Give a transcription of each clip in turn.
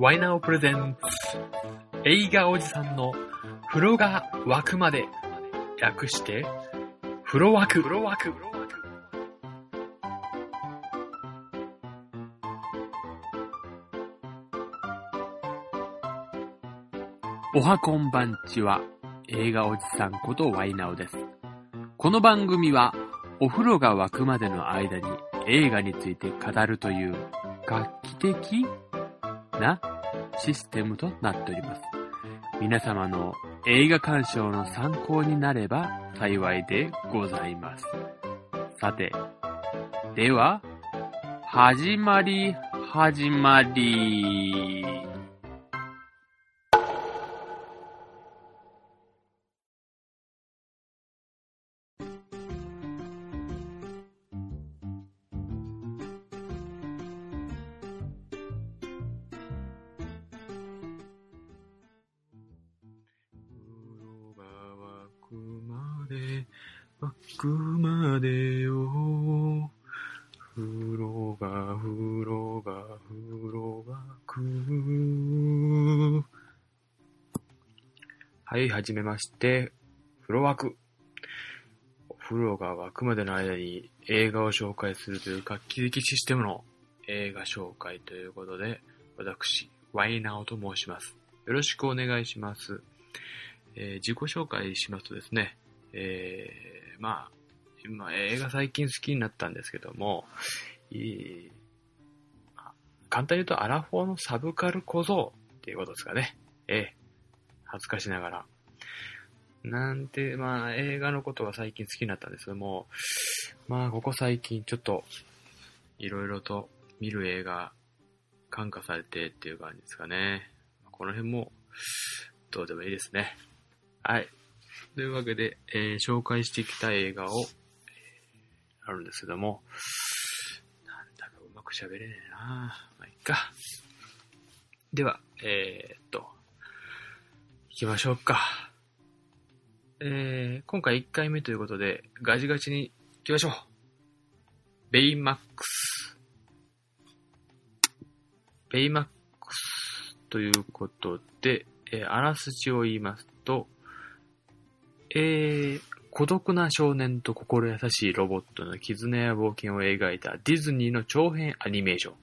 ワイナオプレゼンツ。映画おじさんの風呂が沸くまで略して。風呂沸く。風呂沸く。おはこんばんちは。映画おじさんことワイナオです。この番組はお風呂が沸くまでの間に映画について語るという画期的なシステムとなっております。皆様の映画鑑賞の参考になれば幸いでございます。さて、では、始まり、始まり。風呂が、風呂がく。はい、はじめまして。風呂沸く。お風呂が沸くまでの間に映画を紹介するという画期的システムの映画紹介ということで、私、ワイナオと申します。よろしくお願いします。えー自己紹介しますとですね、えーまあ、今映画最近好きになったんですけども、簡単に言うとアラフォーのサブカル小僧っていうことですかね。ええ恥ずかしながら。なんて、まあ映画のことが最近好きになったんですけども、まあここ最近ちょっといろいろと見る映画感化されてっていう感じですかね。この辺もどうでもいいですね。はい。というわけで、えー紹介してきた映画を、あるんですけども、く喋れねえなまあ、いっか。では、えーっと、行きましょうか。えー、今回1回目ということで、ガチガチに行きましょう。ベイマックス。ベイマックスということで、えーあらすじを言いますと、えー、孤独な少年と心優しいロボットの絆や冒険を描いたディズニーの長編アニメーション。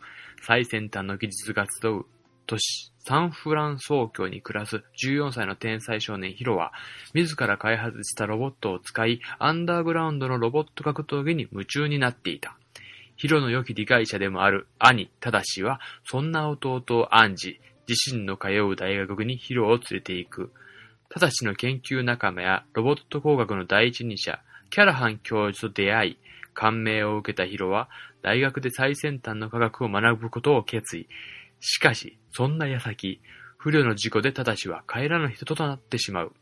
最先端の技術が集う都市、サンフランソー教に暮らす14歳の天才少年ヒロは、自ら開発したロボットを使い、アンダーグラウンドのロボット格闘技に夢中になっていた。ヒロの良き理解者でもある兄、ただしは、そんな弟を暗示、自身の通う大学にヒロを連れて行く。ただしの研究仲間やロボット工学の第一人者、キャラハン教授と出会い、感銘を受けたヒロは、大学で最先端の科学を学ぶことを決意。しかし、そんな矢先、不慮の事故でただしは帰らぬ人となってしまう。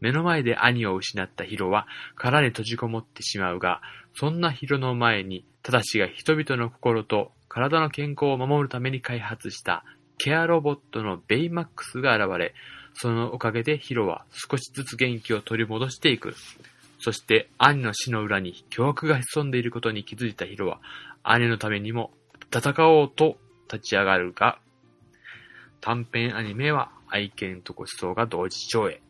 目の前で兄を失ったヒロは殻に閉じこもってしまうが、そんなヒロの前に、ただしが人々の心と体の健康を守るために開発したケアロボットのベイマックスが現れ、そのおかげでヒロは少しずつ元気を取り戻していく。そして兄の死の裏に巨悪が潜んでいることに気づいたヒロは、兄のためにも戦おうと立ち上がるが、短編アニメは愛犬とご思想が同時上映。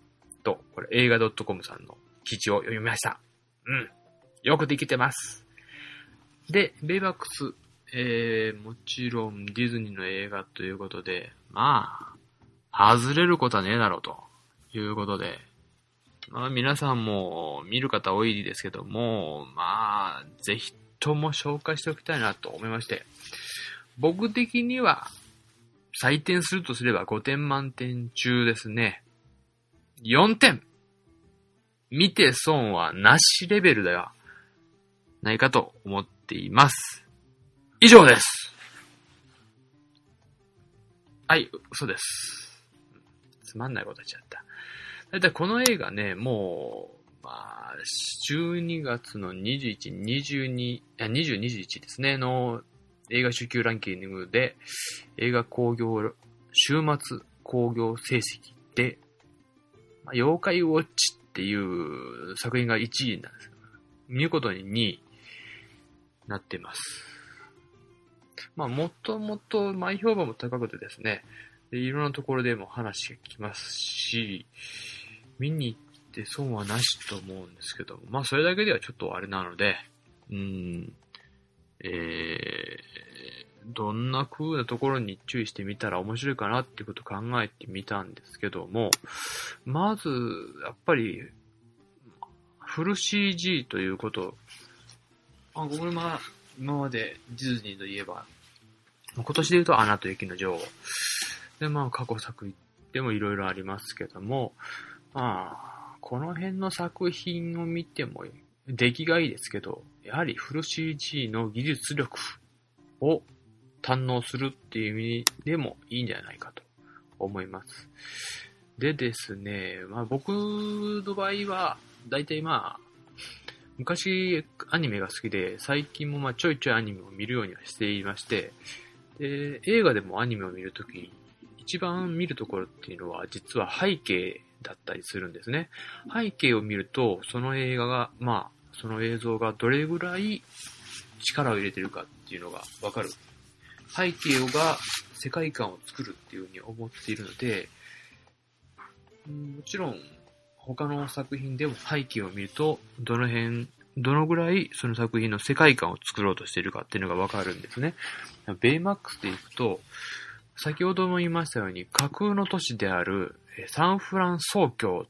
と、これ映画 .com さんの記事を読みました。うん。よくできてます。で、ベイバックス、えー、もちろんディズニーの映画ということで、まあ、外れることはねえだろうということで、まあ皆さんも見る方多いですけども、まあ、ぜひとも紹介しておきたいなと思いまして、僕的には採点するとすれば5点満点中ですね。4点見て損はなしレベルではないかと思っています。以上です。はい、嘘です。つまんないことちゃった。だいたいこの映画ね、もう、まあ、12月の21、22、あ20、21ですね、の映画主給ランキングで、映画興行、週末興行成績で、まあ、妖怪ウォッチっていう作品が1位なんですよ。見事に2位になってます。まあ、もともと前評判も高くてですね、いろんなところでも話が来ますし、見に行って損はなしと思うんですけど、まあそれだけではちょっとあれなので、うん、えー、どんな風なところに注意してみたら面白いかなっていうことを考えてみたんですけども、まず、やっぱり、フル CG ということ、あ、これまあ、今までディズニーといえば、今年で言うとアナと雪の女王。で、まあ過去作でもいろいろありますけども、まあ、この辺の作品を見ても、出来がいいですけど、やはりフル CG の技術力を堪能するっていう意味でもいいんじゃないかと思います。でですね、まあ僕の場合は、だいたいまあ、昔アニメが好きで、最近もまあちょいちょいアニメを見るようにはしていまして、で、映画でもアニメを見るとき、一番見るところっていうのは実は背景だったりするんですね。背景を見ると、その映画が、まあ、その映像がどれぐらい力を入れてるかっていうのがわかる。背景が世界観を作るっていうふうに思っているので、もちろん他の作品でも背景を見ると、どの辺、どのぐらいその作品の世界観を作ろうとしているかっていうのがわかるんですね。ベイマックスでいくと、先ほども言いましたように架空の都市であるサンフランソー教。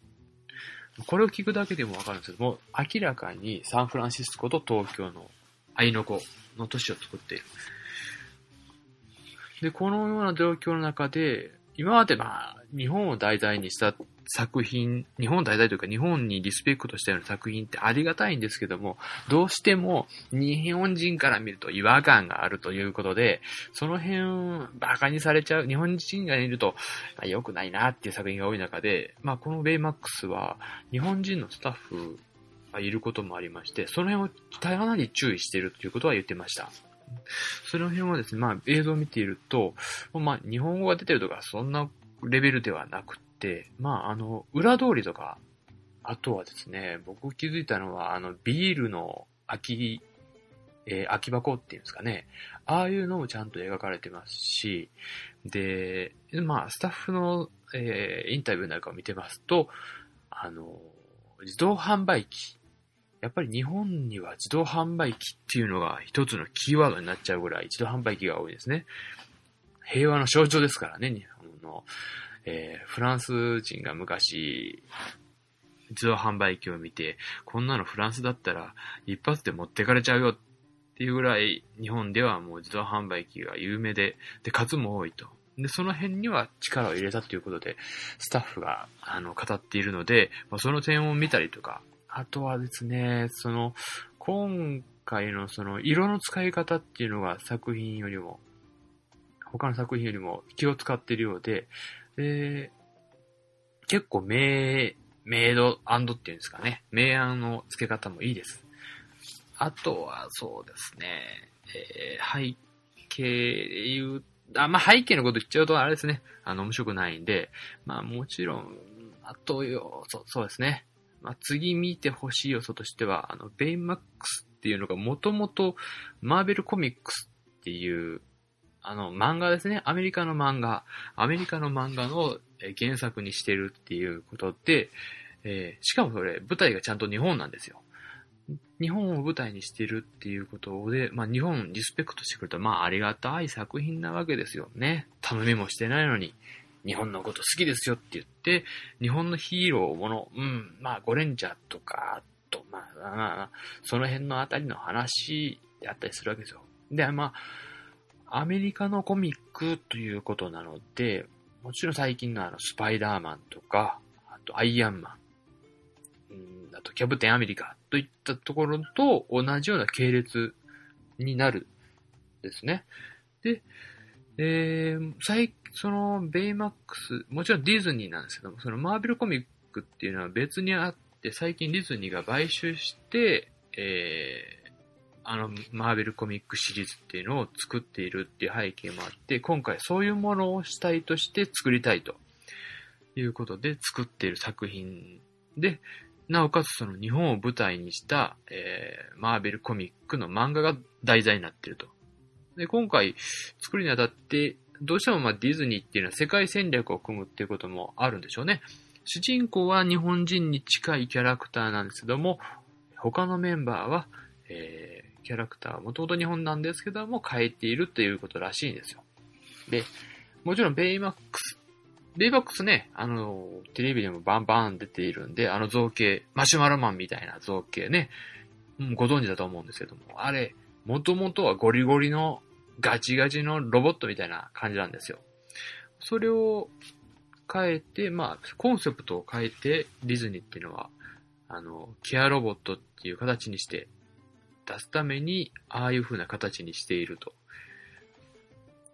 これを聞くだけでもわかるんですけども、明らかにサンフランシスコと東京の愛の子の都市を作っている。で、このような状況の中で、今までまあ、日本を題材にした作品、日本題材というか日本にリスペクトしたような作品ってありがたいんですけども、どうしても日本人から見ると違和感があるということで、その辺バカにされちゃう、日本人がいると、まあ、良くないなっていう作品が多い中で、まあこのベイマックスは日本人のスタッフがいることもありまして、その辺をかなり注意しているということは言ってました。その辺はですね、まあ映像を見ていると、まあ日本語が出てるとかそんなレベルではなくて、まああの、裏通りとか、あとはですね、僕気づいたのは、あの、ビールの空き、えー、空き箱っていうんですかね。ああいうのもちゃんと描かれてますし、で、まあ、スタッフの、えー、インタビューなんかを見てますと、あの、自動販売機やっぱり日本には自動販売機っていうのが一つのキーワードになっちゃうぐらい自動販売機が多いですね。平和の象徴ですからね、日本の。えー、フランス人が昔、自動販売機を見て、こんなのフランスだったら一発で持ってかれちゃうよっていうぐらい日本ではもう自動販売機が有名で、で、数も多いと。で、その辺には力を入れたということで、スタッフが、あの、語っているので、まあ、その点を見たりとか、あとはですね、その、今回のその色の使い方っていうのが作品よりも、他の作品よりも気を使っているようで、で、結構メイ、メイドっていうんですかね。明暗の付け方もいいです。あとはそうですね、えー、背景で言う、あ、まあ、背景のこと言っちゃうとあれですね。あの、面白くないんで、まあもちろん、あとよ、そそうですね。まあ、次見てほしい要素としては、あの、ベイマックスっていうのがもともとマーベルコミックスっていう、あの、漫画ですね。アメリカの漫画。アメリカの漫画の原作にしてるっていうことで、えー、しかもそれ、舞台がちゃんと日本なんですよ。日本を舞台にしてるっていうことで、まあ日本リスペクトしてくれた、まあありがたい作品なわけですよね。頼みもしてないのに、日本のこと好きですよって言って、日本のヒーローもの、うん、まあ、ゴレンジャーとか、と、まあ、まあ、その辺のあたりの話であったりするわけですよ。で、まあ、アメリカのコミックということなので、もちろん最近のあの、スパイダーマンとか、あと、アイアンマン、うん、あと、キャプテンアメリカといったところと同じような系列になるですね。で、えー、最そのベイマックス、もちろんディズニーなんですけども、そのマーベルコミックっていうのは別にあって、最近ディズニーが買収して、えー、あの、マーベルコミックシリーズっていうのを作っているっていう背景もあって、今回そういうものを主体として作りたいということで作っている作品で、なおかつその日本を舞台にした、えー、マーベルコミックの漫画が題材になっていると。で、今回作るにあたってどうしてもまあディズニーっていうのは世界戦略を組むっていうこともあるんでしょうね。主人公は日本人に近いキャラクターなんですけども、他のメンバーは、えー、キャラクターもともと日本なんですけども、変えているということらしいんですよ。で、もちろんベイマックス、ベイマックスね、あの、テレビでもバンバン出ているんで、あの造形、マシュマロマンみたいな造形ね、ご存知だと思うんですけども、あれ、もともとはゴリゴリのガチガチのロボットみたいな感じなんですよ。それを変えて、まあ、コンセプトを変えて、ディズニーっていうのは、あの、ケアロボットっていう形にして出すために、ああいう風な形にしていると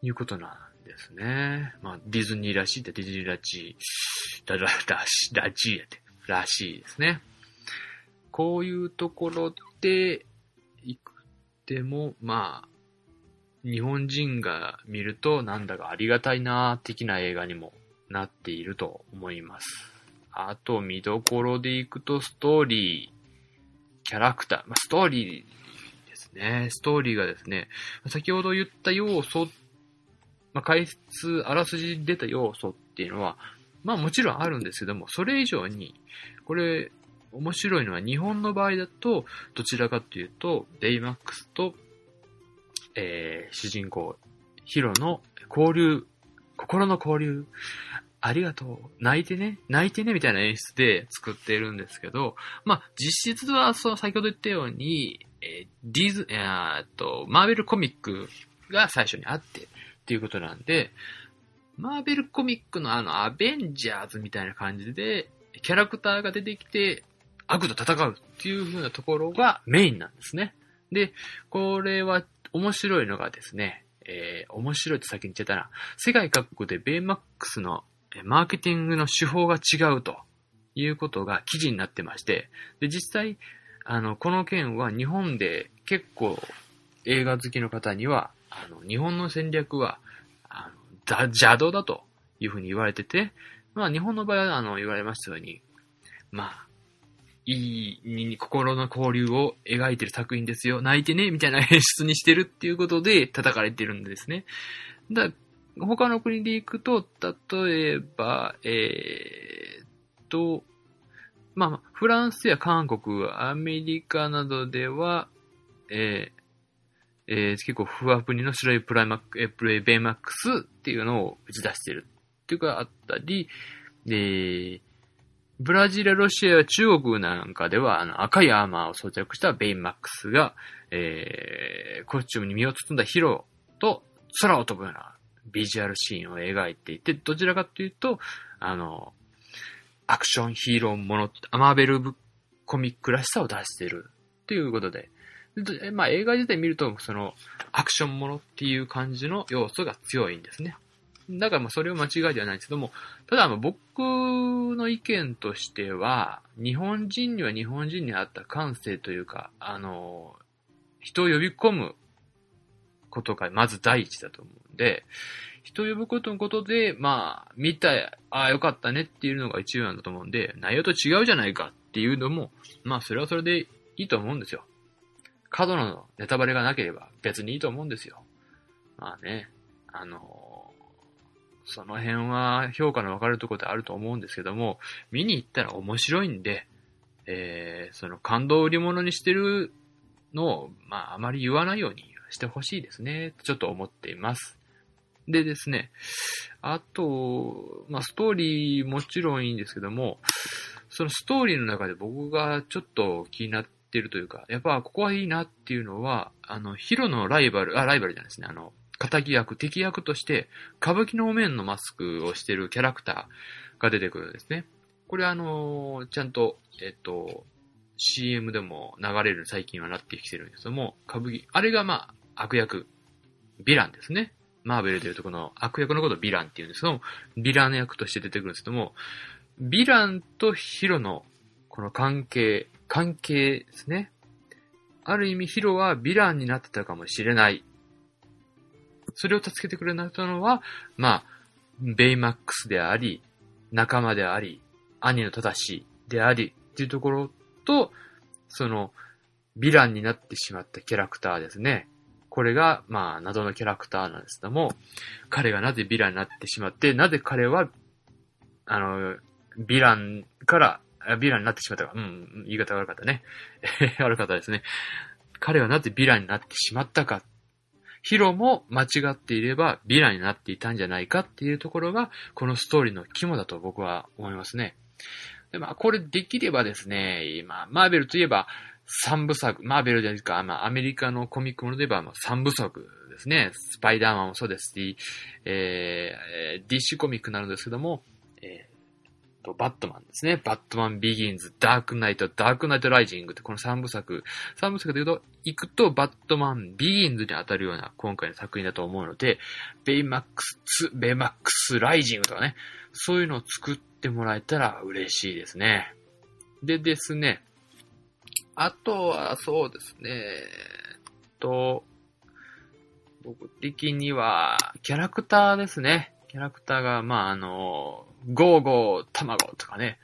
いうことなんですね。まあ、ディズニーらしいってディズニーらしい、ら、ら、らしい、らしいやって、らしいですね。こういうところで、行くても、まあ、日本人が見るとなんだかありがたいな的な映画にもなっていると思います。あと、見どころでいくと、ストーリー、キャラクター、まあ、ストーリーですね。ストーリーがですね、先ほど言った要素、まあ、解説、あらすじ出た要素っていうのは、まあもちろんあるんですけども、それ以上に、これ、面白いのは日本の場合だと、どちらかというと、デイマックスと、えー、主人公、ヒロの交流、心の交流、ありがとう。泣いてね。泣いてね。みたいな演出で作っているんですけど、まあ、実質は、そう、先ほど言ったように、えー、ディズ、え、っと、マーベルコミックが最初にあって、っていうことなんで、マーベルコミックのあの、アベンジャーズみたいな感じで、キャラクターが出てきて、悪と戦うっていう風なところがメインなんですね。で、これは面白いのがですね、えー、面白いって先に言っちゃったな。世界各国でベイマックスのマーケティングの手法が違うということが記事になってまして、で、実際、あの、この件は日本で結構映画好きの方には、あの、日本の戦略は、あの、邪道だというふうに言われてて、まあ日本の場合は、あの、言われましたように、まあ、いい、心の交流を描いてる作品ですよ。泣いてね、みたいな演出にしてるっていうことで叩かれてるんですね。だ他の国で行くと、例えば、えー、と、まあ、フランスや韓国、アメリカなどでは、えー、えー、結構フワプニの白いプライマック、えプレイベイマックスっていうのを打ち出してるっていうかあったり、えー、ブラジル、ロシアや中国なんかでは、あの、赤いアーマーを装着したベイマックスが、えー、コスチュームに身を包んだヒロと空を飛ぶようなビジュアルシーンを描いていて、どちらかというと、あの、アクションヒーローもの、アマーベルコミックらしさを出しているということで、まあ映画自体見ると、その、アクションものっていう感じの要素が強いんですね。だからまあそれを間違いではないんですけども、ただ僕の意見としては、日本人には日本人に合った感性というか、あの、人を呼び込むことがまず第一だと思うんで、人を呼ぶことのことで、まあ、見た、ああ、よかったねっていうのが一番だと思うんで、内容と違うじゃないかっていうのも、まあ、それはそれでいいと思うんですよ。過度のネタバレがなければ別にいいと思うんですよ。まあね、あのその辺は評価の分かるところであると思うんですけども、見に行ったら面白いんで、えー、その感動売り物にしてるのを、まあ、あまり言わないようにしてほしいですね、ちょっと思っています。でですね、あと、まあ、ストーリーもちろんいいんですけども、そのストーリーの中で僕がちょっと気になってるというか、やっぱここはいいなっていうのは、あの、ヒロのライバル、あ、ライバルじゃないですね、あの、仇役、敵役として、歌舞伎のお面のマスクをしてるキャラクターが出てくるんですね。これあの、ちゃんと、えっと、CM でも流れる最近はなってきてるんですけども、歌舞伎、あれがまあ、悪役、ヴィランですね。マーベルでいうとこの悪役のことをヴィランって言うんですけども、ヴィラン役として出てくるんですけども、ヴィランとヒロのこの関係、関係ですね。ある意味ヒロはヴィランになってたかもしれないそれを助けてくれなったのは、まあ、ベイマックスであり、仲間であり、兄の正しであり、っていうところと、その、ヴィランになってしまったキャラクターですね。これが、まあ、謎のキャラクターなんですけども、彼がなぜヴィランになってしまって、なぜ彼は、あの、ヴィランから、ヴィランになってしまったか。うん、言い方悪かったね。悪かったですね。彼はなぜヴィランになってしまったか。ヒロも間違っていればヴィランになっていたんじゃないかっていうところが、このストーリーの肝だと僕は思いますね。で、まあ、これできればですね、今、マーベルといえば、三部作、マーベルじゃないですか、まあ、アメリカのコミックもので言えば、まあ三部作ですね。スパイダーマンもそうですし、えー、DC コミックになるんですけども、えー、と、バットマンですね。バットマンビギンズ、ダークナイト、ダークナイトライジングってこの三部作。三部作で言うと、行くとバットマンビギンズに当たるような今回の作品だと思うので、ベイマックス、ベイマックスライジングとかね、そういうのを作ってもらえたら嬉しいですね。でですね、あとはそうですね、えっと、僕的には、キャラクターですね。キャラクターが、まあ、あの、ゴーゴータマゴとかね、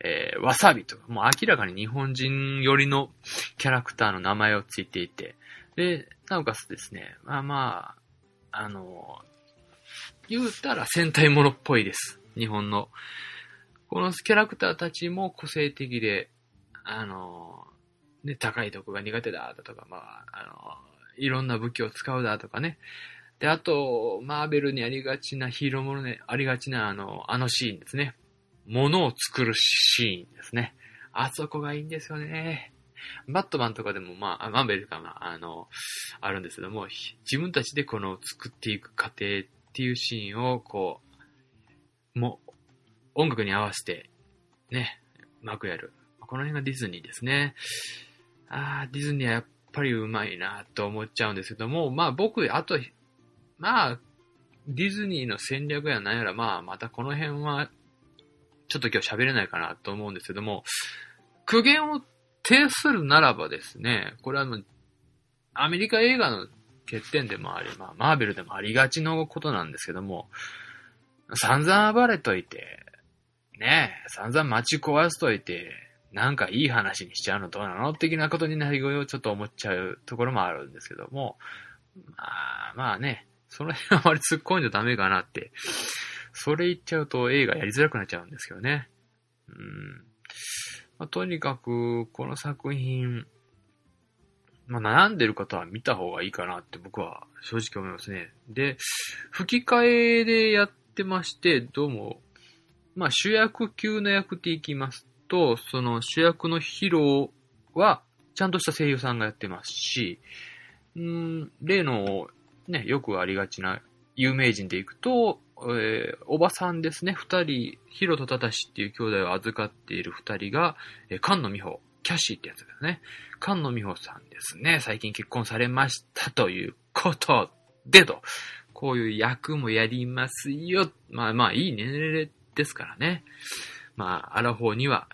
えー、わさびとか、もう明らかに日本人寄りのキャラクターの名前をついていて、で、なおかつですね、まあまあ、あの、言うたら戦隊ものっぽいです。日本の。このキャラクターたちも個性的で、あの、ね、高いとこが苦手だとか、まあ、あの、いろんな武器を使うだとかね。で、あと、マーベルにありがちなヒーローものね、ありがちなあの、あのシーンですね。物を作るシーンですね。あそこがいいんですよね。バットマンとかでも、まあ、マーベルかな、あの、あるんですけども、自分たちでこの作っていく過程っていうシーンを、こう、もう、音楽に合わせて、ね、うまくやる。この辺がディズニーですね。ああ、ディズニーはやっぱりうまいなと思っちゃうんですけども、まあ僕、あと、まあ、ディズニーの戦略やなんやら、まあまたこの辺は、ちょっと今日喋れないかなと思うんですけども、苦言を呈するならばですね、これはもう、アメリカ映画の欠点でもあり、まあ、マーベルでもありがちのことなんですけども、散々暴れといて、ね、散々街壊すといて、なんかいい話にしちゃうのどうなの的なことになり声をちょっと思っちゃうところもあるんですけども、まあ、まあね、その辺あまり突っ込んじゃダメかなって。それ言っちゃうと映画やりづらくなっちゃうんですけどね。うん。まあ、とにかく、この作品、まあ、悩んでる方は見た方がいいかなって僕は正直思いますね。で、吹き替えでやってまして、どうもまあ主役級の役でいきますと、その主役のヒロは、ちゃんとした声優さんがやってますし、ん例の、ね、よくありがちな有名人でいくと、えー、おばさんですね、二人、ヒロとタタシっていう兄弟を預かっている二人が、えー、菅野美穂、キャシーってやつですね。菅野美穂さんですね、最近結婚されましたということでと、こういう役もやりますよ。まあまあ、いい年齢ですからね。まあ、アラフォーには、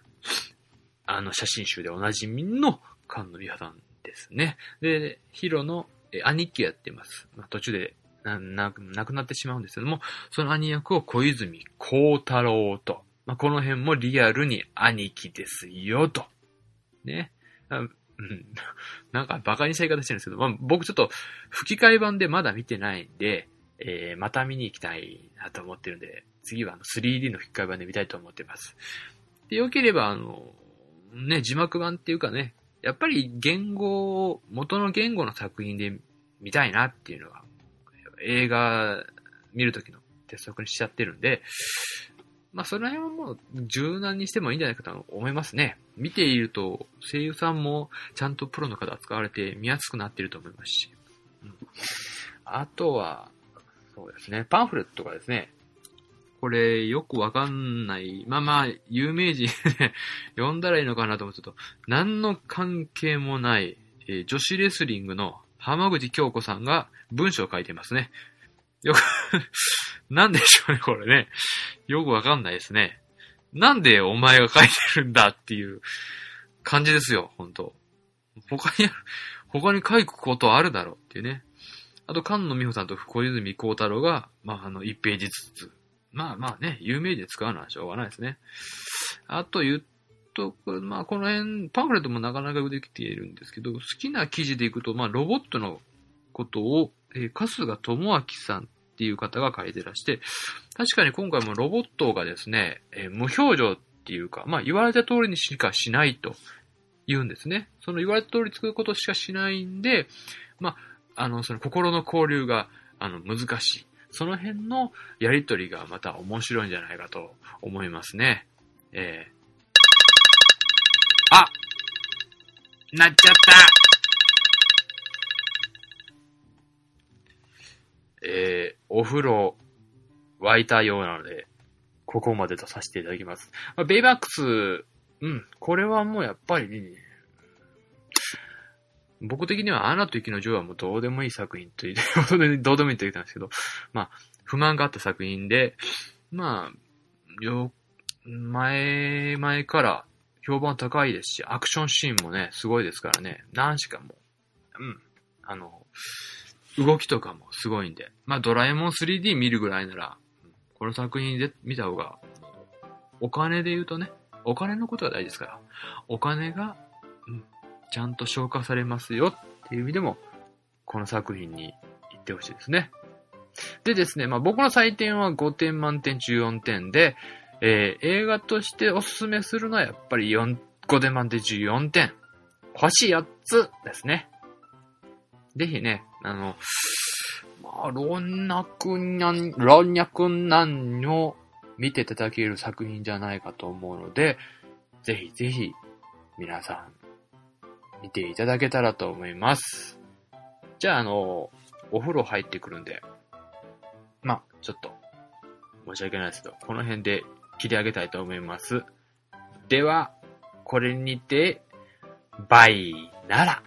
あの、写真集でおなじみの菅野美穂さんですね。で、ヒロの兄貴やってます。まあ、途中でな、な、亡くなってしまうんですけども、その兄役を小泉孝太郎と。まあ、この辺もリアルに兄貴ですよ、と。ね。うん、なんかバカにした言い方してるんですけど、まあ、僕ちょっと吹き替え版でまだ見てないんで、えー、また見に行きたいなと思ってるんで、次はあの 3D の吹き替え版で見たいと思ってます。で、よければあの、ね、字幕版っていうかね、やっぱり言語を、元の言語の作品で見たいなっていうのが、映画見るときの鉄則にしちゃってるんで、まあ、その辺はもう柔軟にしてもいいんじゃないかと思いますね。見ていると、声優さんもちゃんとプロの方使われて見やすくなってると思いますし。うん、あとは、そうですね、パンフレットがですね、これ、よくわかんない。まあまあ、有名人 で読んだらいいのかなと思ってと、何の関係もない、えー、女子レスリングの浜口京子さんが文章を書いてますね。よく なんでしょうね、これね。よくわかんないですね。なんでお前が書いてるんだっていう感じですよ、本当他に、他に書くことあるだろうっていうね。あと、菅野美穂さんと小泉孝太郎が、まあ、あの、1ページずつ。まあまあね、有名で使うのはしょうがないですね。あと言うとく、まあこの辺、パンフレットもなかなかできているんですけど、好きな記事でいくと、まあロボットのことを、えー、春日智明さんっていう方が書いてらして、確かに今回もロボットがですね、えー、無表情っていうか、まあ言われた通りにしかしないと言うんですね。その言われた通り作ることしかしないんで、まあ、あの、その心の交流が、あの、難しい。その辺のやりとりがまた面白いんじゃないかと思いますね。えー、あなっちゃったえー、お風呂沸いたようなので、ここまでとさせていただきます。まあ、ベイバックス、うん、これはもうやっぱり、ね、僕的にはアナと雪の女王はもうどうでもいい作品と言って、どうでもいいと言ってたんですけど、まあ、不満があった作品で、まあ、よ、前、前から評判高いですし、アクションシーンもね、すごいですからね、何しかも、うん、あの、動きとかもすごいんで、まあ、ドラえもん 3D 見るぐらいなら、この作品で見た方が、お金で言うとね、お金のことが大事ですから、お金が、ちゃんと消化されますよっていう意味でも、この作品に行ってほしいですね。でですね、まあ僕の採点は5点満点14点で、えー、映画としておすすめするのはやっぱり4、5点満点14点。星4つですね。ぜひね、あの、まあ、老若男、老若男女見ていただける作品じゃないかと思うので、ぜひぜひ皆さん見ていただけたらと思います。じゃあ、あの、お風呂入ってくるんで、まあ、ちょっと、申し訳ないですけど、この辺で切り上げたいと思います。では、これにて、バイなら。